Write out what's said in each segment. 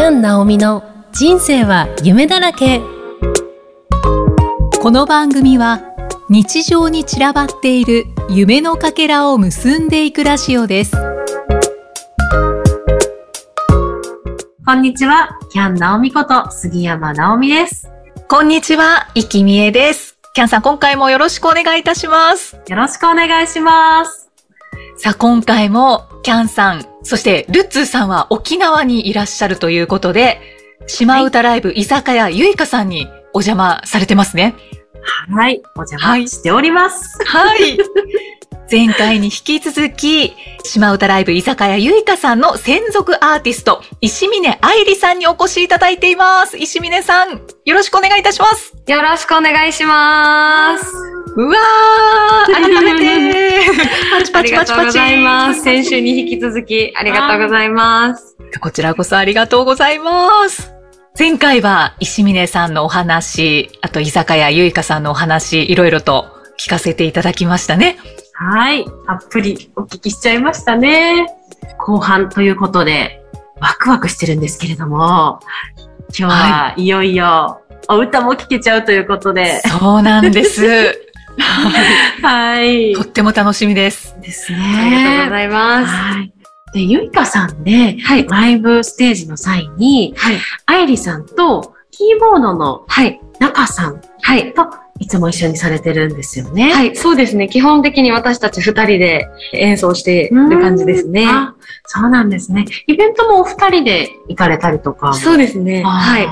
キャン・ナオミの人生は夢だらけこの番組は日常に散らばっている夢のかけらを結んでいくラジオですこんにちは、キャン・ナオミこと杉山直美です。こんにちは、いきみえですキャンさん今回もよろしくお願いいたしますよろしくお願いします。さあ今回もキャンさんそしてルッツーさんは沖縄にいらっしゃるということで島唄ライブ居酒屋ゆいかさんにお邪魔されてますねはい、お邪魔しております。はい。前回に引き続き、島唄ライブ居酒屋ゆいかさんの専属アーティスト、石峰愛理さんにお越しいただいています。石峰さん、よろしくお願いいたします。よろしくお願いします。うわー、改めて、パチパありがとうごチパチパチ。ざいます。先週に引き続きありがとうございます。こちらこそありがとうございます。前回は石峰さんのお話、あと居酒屋ゆいかさんのお話、いろいろと聞かせていただきましたね。はい、たっぷりお聞きしちゃいましたね。後半ということで、ワクワクしてるんですけれども、今日はいよいよお歌も聴けちゃうということで、そうなんです。はいと。っても楽しみです。ですありがとうごね。ざいます。はい。で、ゆいかさんで、はい。ライブステージの際に、はい。愛理さんとキーボードのはい。中さんはい。といつも一緒にされてるんですよね。はい。そうですね。基本的に私たち二人で演奏してる感じですね。あ、そうなんですね。イベントもお二人で行かれたりとか。そうですね。はい。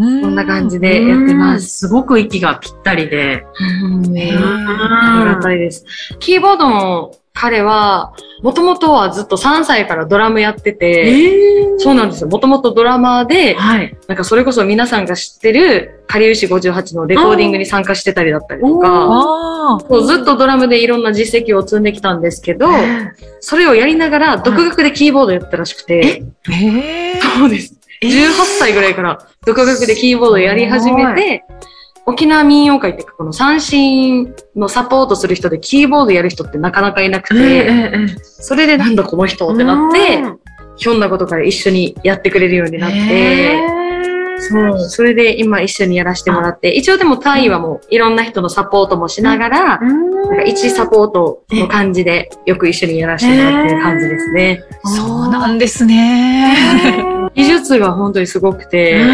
ここんな感じでやってます。す。すごく息がぴったりで。うんへありがたいです。キーボードの彼は、もともとはずっと3歳からドラムやってて、そうなんですよ。もともとドラマーで、はい。なんかそれこそ皆さんが知ってる、かりゆし58のレコーディングに参加してたりだったりとか。そうずっとドラムでいろんな実績を積んできたんですけど、それをやりながら独学でキーボードやったらしくて、へえ。そうです。18歳ぐらいから独学でキーボードやり始めて、沖縄民謡界っていうかこの三振のサポートする人でキーボードやる人ってなかなかいなくて、それでなんだこの人ってなって、ひょんなことから一緒にやってくれるようになって、そう、それで今一緒にやらせてもらって、一応でも単位はもういろんな人のサポートもしながら、なんか一サポートの感じでよく一緒にやらせてもらってる感じですね。そうなんですね。技術が本当にすごくて、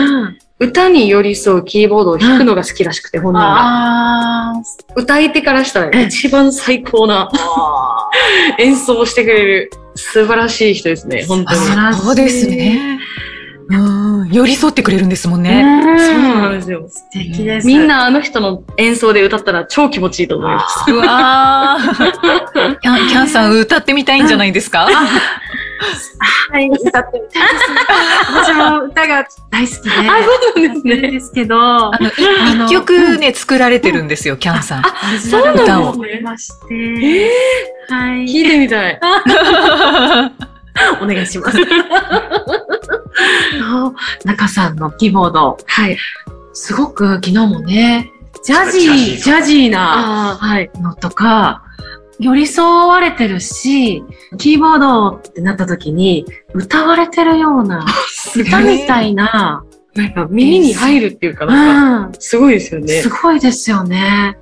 歌に寄り添うキーボードを弾くのが好きらしくて、本人が。あ歌い手からしたら一番最高な 演奏をしてくれる素晴らしい人ですね、本当に。あそうですね。うん。寄り添ってくれるんですもんね。そうなんですよ。素敵です。みんなあの人の演奏で歌ったら超気持ちいいと思います。うわーキャン、キャンさん歌ってみたいんじゃないですか？はい、歌ってみたいですね。私も歌が大好きで。あ、そうなんですね。ですけど、あの、い一曲ね、作られてるんですよ、キャンさん。そうなんですね思いまして、はい。聞いてみたい。お願いします。中さんのキーボード、はい。すごく昨日もね、ジャジー、ジャジーな。のとか、寄り添われてるし、キーボードってなった時に、歌われてるような、歌みたいな、なんか耳に入るっていうか、うなんか、ん、すごいですよねす。ごいですよね。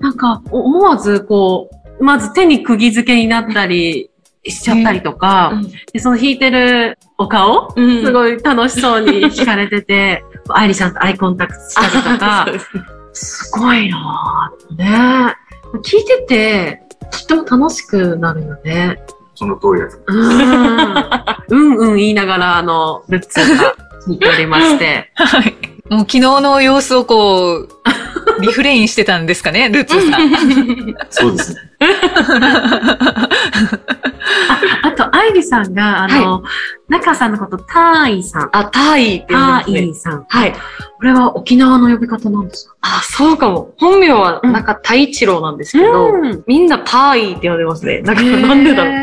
なんか、思わずこう、まず手に釘付けになったりしちゃったりとか、でその弾いてるお顔、うんすごい楽しそうに 弾かれてて、愛理さんとアイコンタクトしたりと そかすねすごいなぁね。聞いてて、とっても楽しくなるよね。その通りです。うん。うんうん言いながら、あの、ルッツーが聞いておりまして。はい。もう昨日の様子をこう、リフレインしてたんですかね、ルーツーさん。そうですね。あと、愛理さんが、あの、中さんのこと、ターイさん。あ、タイって言うんタですね。ーイさん。はい。これは沖縄の呼び方なんですかあ、そうかも。本名は、なんか、太一郎なんですけど、うんみんなタイって呼んでますね。なんか、なんでだろう。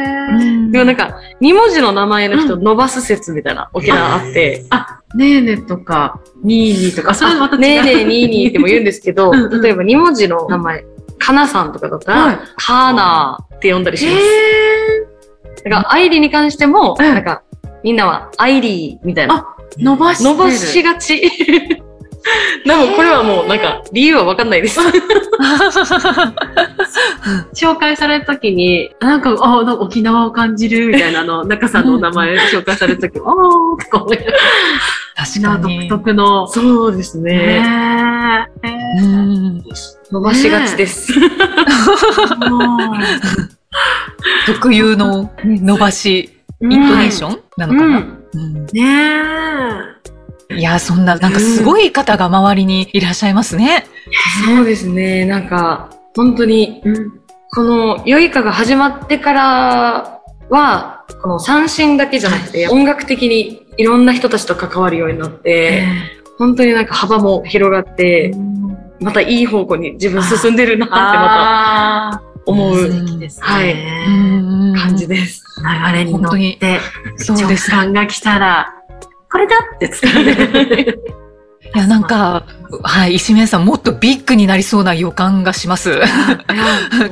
うでもなんか、二文字の名前の人伸ばす説みたいな沖縄あって、あ、ねえねとか、にーにーとか、それまた違う。ねえねえにーにーっても言うんですけど、例えば二文字の名前、かなさんとかだったら、はいかなーって呼んだりします。えだから、愛理に関しても、うんなんか、みんなはアイリーみたいな。伸ばし。伸ばしがち。でもこれはもうなんか理由はわかんないです。紹介された時に、なんか、あ、なんか沖縄を感じるみたいなの、中さんのお名前紹介された時、あーとか思いながら確かに。独特の。そうですへね。伸ばしがちです。ー特有の伸ばし、イントネーションなのかな、うん。うん。ねいや、そんな、なんかすごい方が周りにいらっしゃいますね。そうですね。なんか、本当に。この、良いかが始まってからは、この三振だけじゃなくて、音楽的にいろんな人たちと関わるようになって、本当になんか幅も広がって、またいい方向に自分進んでるなってまあた思ーうね。はいうん感じです。流れに乗って、そうです。直感が来たら、これだって使うね。いや、なんか、はい、石面さんもっとビッグになりそうな予感がします。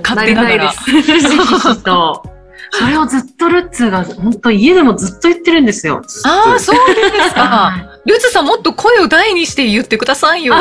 勝手ながら。ひしひしと。それをずっとルッツーが、本当家でもずっと言ってるんですよ。ああ、そうですか。ルツさんもっと声を大にして言ってくださいよ。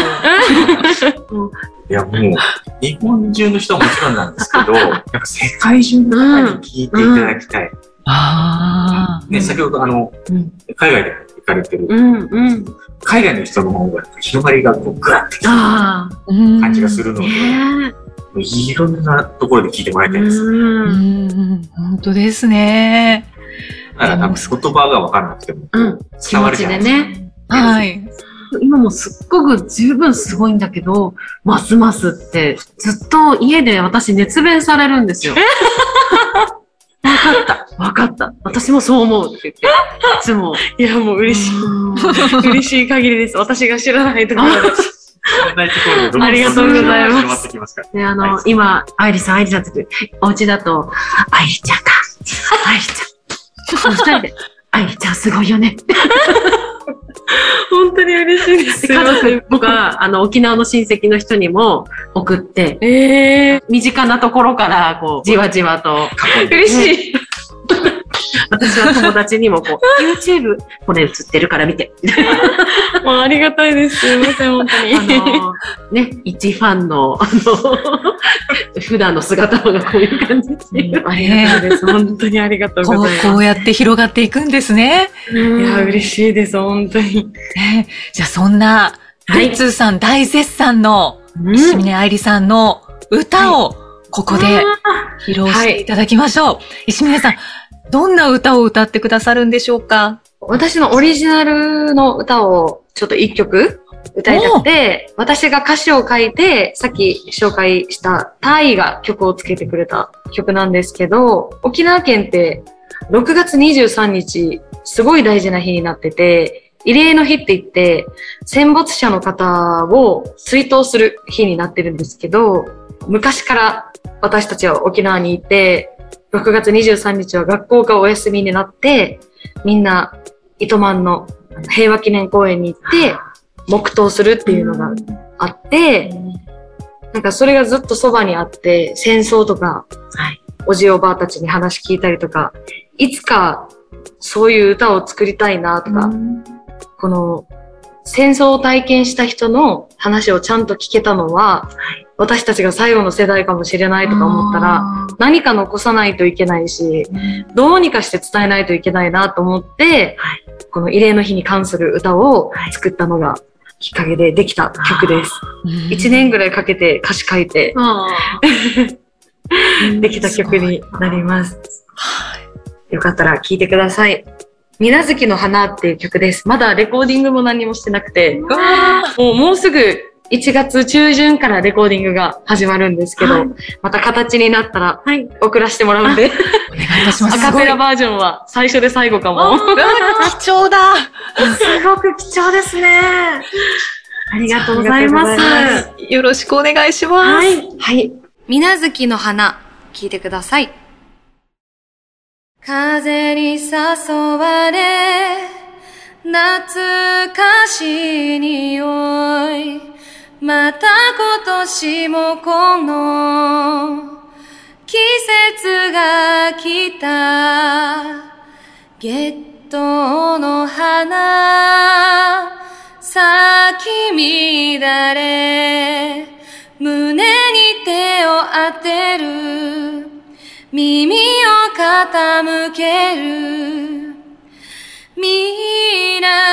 いや、もう、日本中の人はもちろんなんですけど、なんか世界中の方に聞いていただきたい。あね、先ほどあの、うん海外で行かれてる、うん、うん。海外の人の方が広がりがこうグワッてきたああ。うん感じがするのあ。で、ねいろんなところで聞いてもらいえ。たいです。ううん。ん、本当ですね。だから多分言葉がわからなくてもうん。気持ち伝わるじゃなでいですか。ね。はい。今もすっごく十分すごいんだけど、ますますって、ずっと家で私熱弁されるんですよ。わかった。わかった。私もそう思うって言って。いつも。いや、もう嬉しい。嬉しい限りです。私が知らないところで。知らないところでどんどんありがとうございます。で、あの、はい今、愛理さん、愛理さんって言って、お家だと、愛理ちゃんか。愛理ちゃん。二人で、愛理ちゃんすごいよね。本当に嬉しいです。で家族、僕は、あの、沖縄の親戚の人にも送って、ええ身近なところから、こう、じわじわと、ー、嬉しい。私は友達にもこう、YouTube、これ映ってるから見て。もうありがたいです。すいません、本当あに。の、ね、一ファンの、あの、普段の姿がこういう感じですね。ありがたいです。本当にありがとうこうございます。こうやって広がっていくんですね。いや、嬉しいです、本当に。ねじゃあそんな、はいツーさん大絶賛のうん石峰愛理さんの歌をここで披露していただきましょう。石峰さん、どんな歌を歌ってくださるんでしょうか？私のオリジナルの歌をちょっと一曲歌いたくて、私が歌詞を書いて、さっき紹介したタイが曲をつけてくれた曲なんですけど、沖縄県って6月23日、すごい大事な日になってて、慰霊の日って言って、戦没者の方を追悼する日になってるんですけど、昔から私たちは沖縄にいて、6月23日は学校がお休みになって、みんな糸満の平和記念公園に行って、黙祷するっていうのがあって、なんかそれがずっとそばにあって、戦争とか、はい。おじおばあたちに話聞いたりとか、いつかそういう歌を作りたいなとか、この戦争を体験した人の話をちゃんと聞けたのは、私たちが最後の世代かもしれないとか思ったら、何か残さないといけないし、どうにかして伝えないといけないなと思って、この慰霊の日に関する歌を作ったのがきっかけでできた曲です。1年ぐらいかけて歌詞書いて できた曲になります。よかったら聴いてください。水無月の花っていう曲です。まだレコーディングも何もしてなくて、もうもうすぐ1月中旬からレコーディングが始まるんですけど、また形になったら送らせてもらうんで、お願いいたします。アカペラバージョンは最初で最後かも。貴重だ。すごく貴重ですね。ありがとうございます。ありがとうございまよろしくお願いします。はい。はい。水無月の花、聞いてください。風に誘われ、懐かしい匂い。また今年もこの季節が来た。月人の花咲き乱れ。胸に手を当てる。耳を傾ける。南を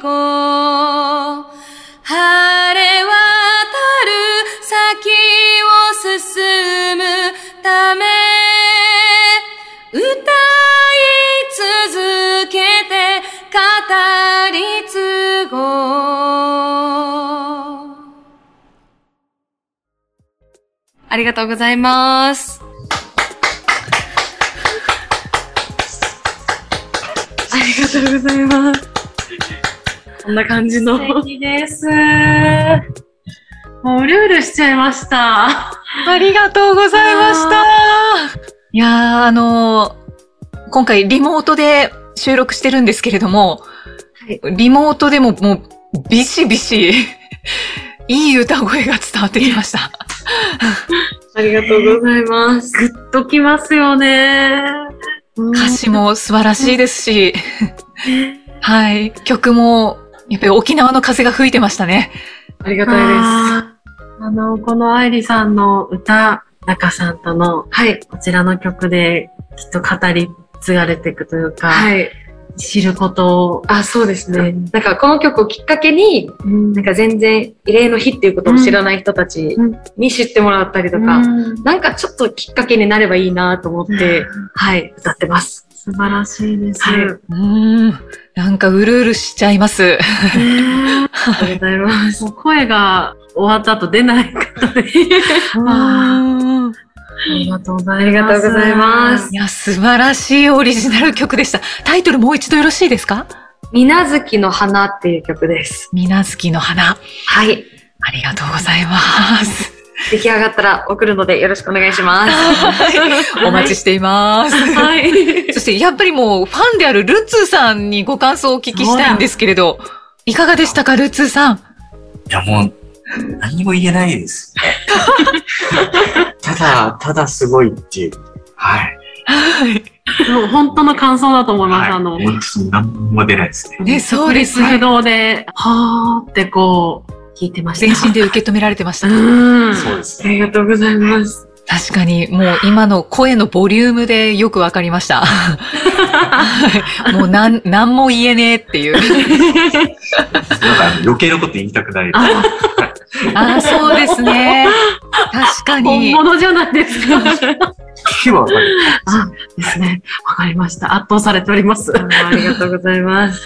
を聞こう晴れ渡る先を進むため歌い続けて語り継ごうありがとうございます。ありがとうございます。こんな感じの。素敵です。もううるうるしちゃいました。ありがとうございました。いやー、あのー今回リモートで収録してるんですけれども、リモートでももうビシビシ、いい歌声が伝わってきました。ありがとうございます。ぐっときますよね。歌詞も素晴らしいですし、はい、曲も、やっぱり沖縄の風が吹いてましたね。ありがたいです。あの、この愛理さんの歌、中さんとの、はい。こちらの曲で、きっと語り継がれていくというか、はい。知ることを、あ、そうですね。なんかこの曲をきっかけに、うんなんか全然慰霊の日っていうことを知らない人たちに知ってもらったりとか、うんなんかちょっときっかけになればいいなと思って、はい、歌ってます。素晴らしいです。はいうーん、なんかうるうるしちゃいます。ありがとうございます。声が終わった後出ない方で。あありがとうございます。ありがとうございますいや、素晴らしいオリジナル曲でした。タイトルもう一度よろしいですか？みなずきの花っていう曲です。みなずきの花。はい。ありがとうございます。出来上がったら送るのでよろしくお願いします。お待ちしています。はい。そして、やっぱりもう、ファンであるルッツーさんにご感想をお聞きしたいんですけれど、いかがでしたか、ルッツーさん？いや、もう、何も言えないですね。ただ、ただすごいっていう。はい。はい。もう本当の感想だと思います。はい、あの、もうちょっと何も出ないですね。ね、そうです。不動で、はーってこう、聞いてました。全身で受け止められてました。うん。そうですありね。がとうございます。確かに、もう今の声のボリュームでよくわかりました。はいもうなん、なんも言えねえっていう。なんか余計なこと言いたくない。あ、ああ、そうですね。確か本に。物じゃないですか。聞けばわかる。あ、ですね。わかりました。圧倒されております。ありがとうございます。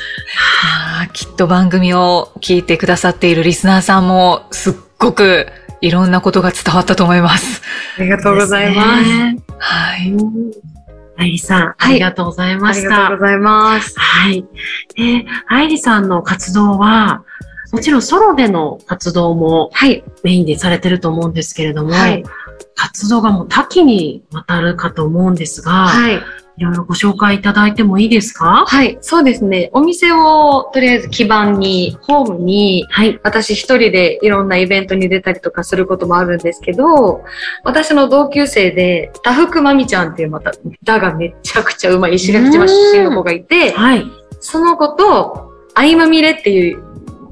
きっと番組を聞いてくださっているリスナーさんも、すっごくいろんなことが伝わったと思います。ありがとうございます。はい。愛理さん、ありがとうございまありした。がとうございます。はい。で、愛理さんの活動は、もちろんソロでの活動もはい。メインでされてると思うんですけれども、はい。活動がもう多岐にわたるかと思うんですが、はい。いろいろご紹介いただいてもいいですか？はい。そうですね。お店をとりあえず基盤に、ホームに、はい。私一人でいろんなイベントに出たりとかすることもあるんですけど、私の同級生で、田福まみちゃんっていうまた歌がめちゃくちゃうまい石垣島出身の子がいて、はい。その子と、あいまみれっていう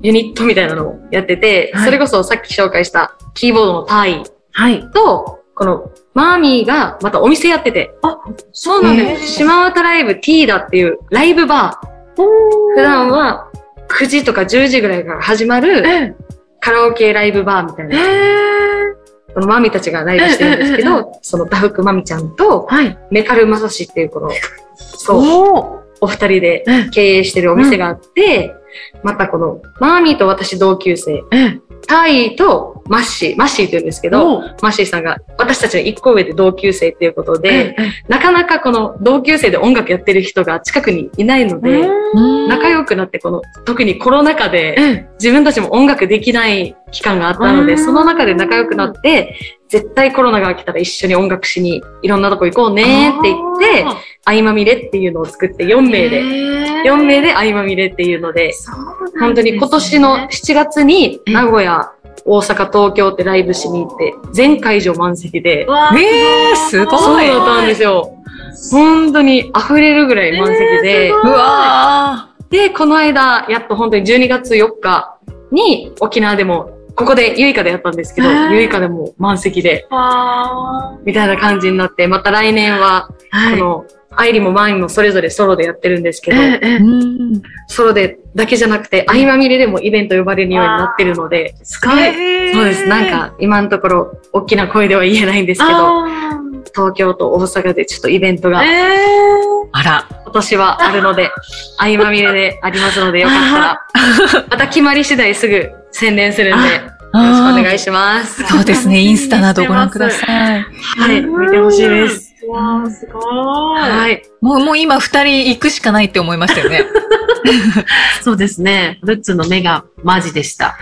ユニットみたいなのをやってて、はいそれこそさっき紹介したキーボードのタイはい。と、このマーミーがまたお店やってて、あ、そうなんです。島唄ライブ T だっていうライブバー。普段は9時とか10時ぐらいから始まるえカラオケライブバーみたいえな。えこのマミたちがライブしてるんですけど、そのダフクマミちゃんとはい。メカルマサシっていうこの、そう、お二人でえ経営してるお店があって、またこの、マーミーと私同級生、タイとマッシー、マッシーって言うんですけど、マッシーさんが私たちの一個上で同級生っていうことで、なかなかこの同級生で音楽やってる人が近くにいないので、仲良くなってこの、特にコロナ禍で自分たちも音楽できない期間があったので、その中で仲良くなって、絶対コロナが来たら一緒に音楽しにいろんなとこ行こうねって言って、相まみれっていうのを作って4名で、4名で相まみれっていうので、本当に今年の7月に名古屋、大阪、東京ってライブしに行って、全会場満席で、えー、すごい。そうだったんですよ。本当に溢れるぐらい満席で、うわで、この間、やっと本当に12月4日に沖縄でも、ここでユイカでやったんですけど、ユイカでも満席で、みたいな感じになって、また来年は、この、アイリもマインもそれぞれソロでやってるんですけど、ーうんソロでだけじゃなくて、合間見れでもイベント呼ばれるようになってるので、すごい。そうです。なんか、今のところ、大きな声では言えないんですけど、東京と大阪でちょっとイベントが、あら。今年はあるので、合間見れでありますので、よかったら、また決まり次第すぐ宣伝するんで、よろしくお願いします。そうですね。インスタなどご覧ください。はい、見てほしいです。わー、すごい。はい。もう、もう今二人行くしかないって思いましたよね。そうですね。ルッツの目がマジでした。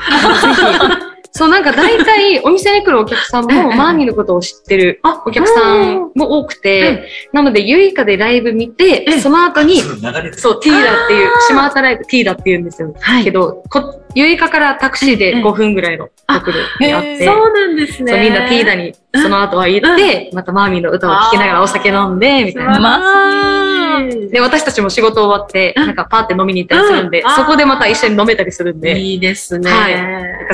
そう、なんか大体お店に来るお客さんも、マーミーのことを知ってるお客さんも多くて、なので、ユイカでライブ見て、その後に、そう、ティーダっていう、島アタライブティーダって言うんですよ。はい。けど、こ、ユイカからタクシーで5分ぐらいのところにあっへて、そうなんですね。そう、みんなティーダにその後は行って、またマーミーの歌を聴きながらお酒飲んで、みたいな。まあ、で、私たちも仕事終わって、なんかパーって飲みに行ったりするんでうん、そこでまた一緒に飲めたりするんで、いいですね。はいよ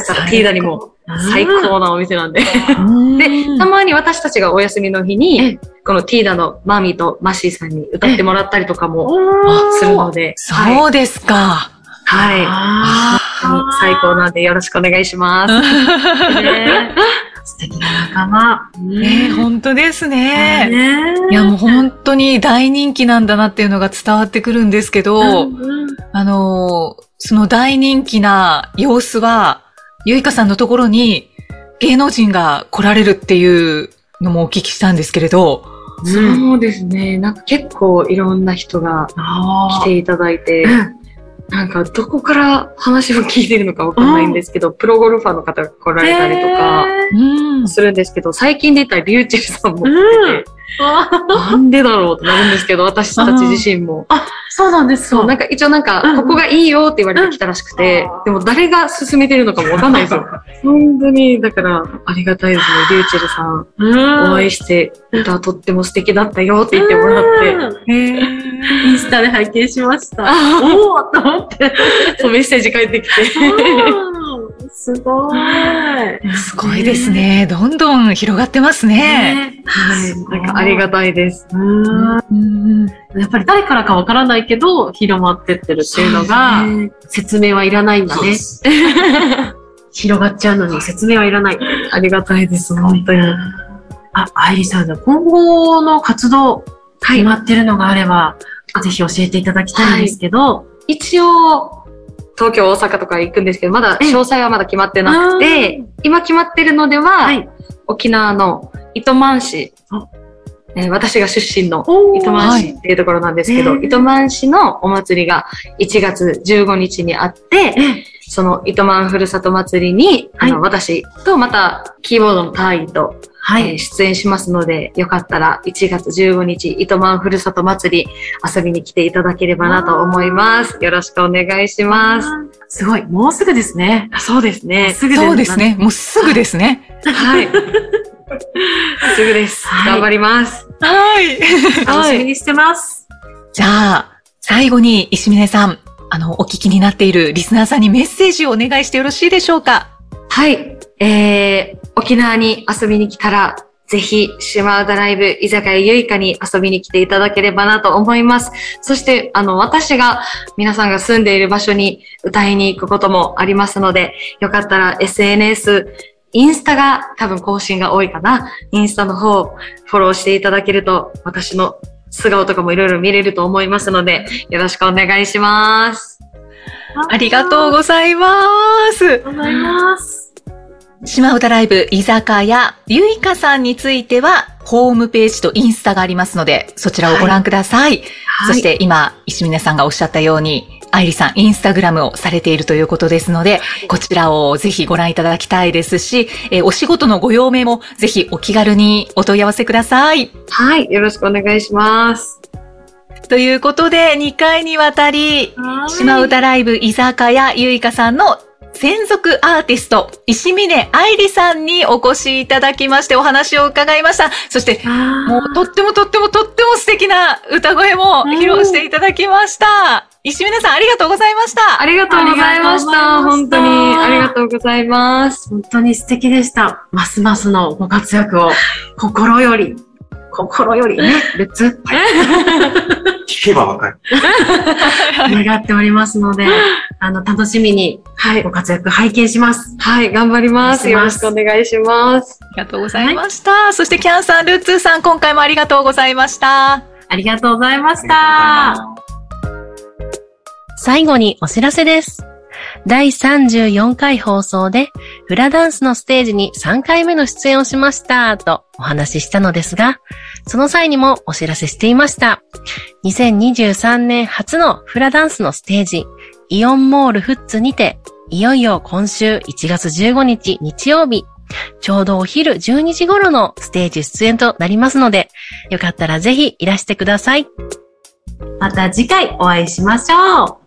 からティーダにも最高なお店なんで。で、でたまに私たちがお休みの日に、このティーダのマーミーとマッシーさんに歌ってもらったりとかもするので、はい。そうですか。はい。最高なんでよろしくお願いします。素敵な仲間。ね本当ですね。ねいやもう本当に大人気なんだなっていうのが伝わってくるんですけど、うんあのーその大人気な様子は、ゆいかさんのところに芸能人が来られるっていうのもお聞きしたんですけれど、そうですね。なんか結構いろんな人があ来ていただいて、なんかどこから話を聞いてるのかわかんないんですけど、プロゴルファーの方が来られたりとかうん。するんですけど、最近出たリューチェルさんも来てて、あなんでだろうってなるんですけど、私たち自身も。そうなんですそう、か。なんか一応なんか、うんここがいいよって言われてきたらしくてうん、でも誰が勧めてるのかもわかんないですよ。本当に、だから、ありがたいですね。リューチェルさん、うん。お会いして、歌とっても素敵だったよって言ってもらって、へーインスタで拝見しました。あおおと思って。そうメッセージ返ってきて。うんすごい。すごいですね。どんどん広がってますね。はい。なんかありがたいです。うんうんやっぱり誰からかわからないけど、広まってってるっていうのが、説明はいらないんだね。広がっちゃうのに説明はいらない。ありがたいです、本当に。あ、愛理さん、今後の活動、決まってるのがあれば、ぜひ教えていただきたいんですけど、一応、東京、大阪とか行くんですけど、まだ、詳細はまだ決まってなくて、今決まってるのでは、はい。沖縄の糸満市あ、えー私が出身のお糸満市っていうところなんですけど、はい糸満市のお祭りが1月15日にあって、その糸満ふるさと祭りに、あの、はい。私とまたキーボードのタイと、えーはい。出演しますので、よかったら1月15日、糸満ふるさと祭り遊びに来ていただければなと思います。よろしくお願いします。すごい。もうすぐですね。あそうですね。すぐそうです。ね。もうすぐですね。はい。すぐです。はい頑張ります。はい。楽しみにしてます。じゃあ、最後に石峰さん、あの、お聞きになっているリスナーさんにメッセージをお願いしてよろしいでしょうか？はい。えー、沖縄に遊びに来たら、ぜひ、島田ライブ居酒屋ゆいかに遊びに来ていただければなと思います。そして、あの、私が、皆さんが住んでいる場所に歌いに行くこともありますので、よかったら SNS、インスタが多分更新が多いかな。インスタの方、フォローしていただけると、私の素顔とかもいろいろ見れると思いますので、よろしくお願いします。ありがとうございます。ありがとうございます。島唄ライブ居酒屋ゆいかさんについては、ホームページとインスタがありますので、そちらをご覧ください。そし、て今、石峰さんがおっしゃったように、愛理さん、インスタグラムをされているということですので、こちらをぜひご覧いただきたいですし、えーお仕事のご用命もぜひお気軽にお問い合わせください。はい。よろしくお願いします。ということで、2回にわたり、島唄ライブ居酒屋ゆいかさんの専属アーティスト、石峰愛理さんにお越しいただきましてお話を伺いました。そして、もうとってもとってもとっても素敵な歌声も披露していただきました。石峰さんありがとうございました。ありがとうございました。ありがとうございました本当にありがとうございます。本当に素敵でした。ますますのご活躍を心より、心よりね、別、聞けばわかる。願っておりますので、あの、楽しみにはいご。活躍拝見します。はい。頑張ります。よろしくお願いします。ありがとうございました。そしてキャンさん、ルーツーさん、今回もありがとうございました。ありがとうございました。最後にお知らせです。第34回放送で、フラダンスのステージに3回目の出演をしました、とお話ししたのですが、その際にもお知らせしていました。2023年初のフラダンスのステージ、イオンモールフッツにて、いよいよ今週1月15日日曜日、ちょうどお昼12時頃のステージ出演となりますので、よかったらぜひいらしてください。また次回お会いしましょう。